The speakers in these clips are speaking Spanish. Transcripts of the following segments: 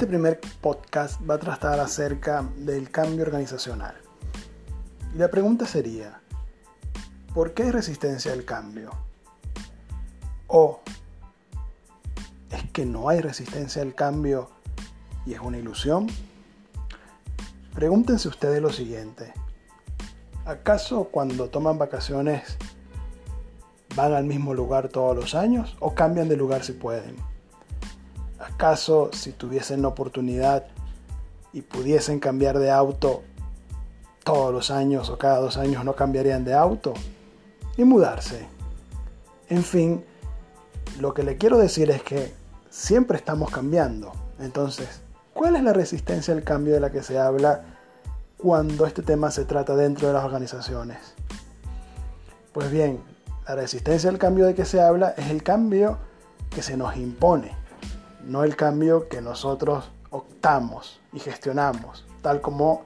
Este primer podcast va a tratar acerca del cambio organizacional. Y la pregunta sería, ¿por qué hay resistencia al cambio? ¿O es que no hay resistencia al cambio y es una ilusión? Pregúntense ustedes lo siguiente. ¿Acaso cuando toman vacaciones van al mismo lugar todos los años o cambian de lugar si pueden? ¿Acaso si tuviesen la oportunidad y pudiesen cambiar de auto todos los años o cada dos años no cambiarían de auto? Y mudarse. En fin, lo que le quiero decir es que siempre estamos cambiando. Entonces, ¿cuál es la resistencia al cambio de la que se habla cuando este tema se trata dentro de las organizaciones? Pues bien, la resistencia al cambio de que se habla es el cambio que se nos impone, no el cambio que nosotros optamos y gestionamos, tal como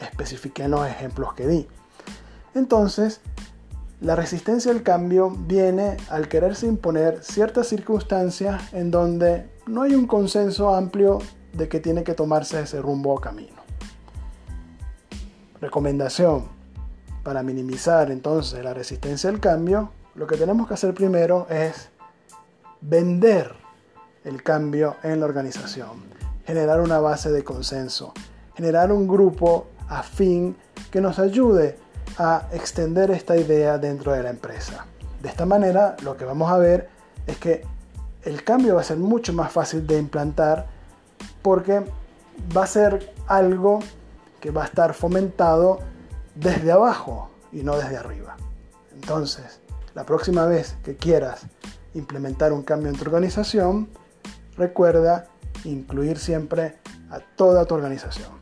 especifiqué en los ejemplos que di. Entonces, la resistencia al cambio viene al quererse imponer ciertas circunstancias en donde no hay un consenso amplio de que tiene que tomarse ese rumbo o camino. Recomendación. Para minimizar entonces la resistencia al cambio, lo que tenemos que hacer primero es vender el cambio en la organización, generar una base de consenso, generar un grupo afín que nos ayude a extender esta idea dentro de la empresa. De esta manera lo que vamos a ver es que el cambio va a ser mucho más fácil de implantar porque va a ser algo que va a estar fomentado desde abajo y no desde arriba. Entonces, la próxima vez que quieras implementar un cambio en tu organización, recuerda incluir siempre a toda tu organización.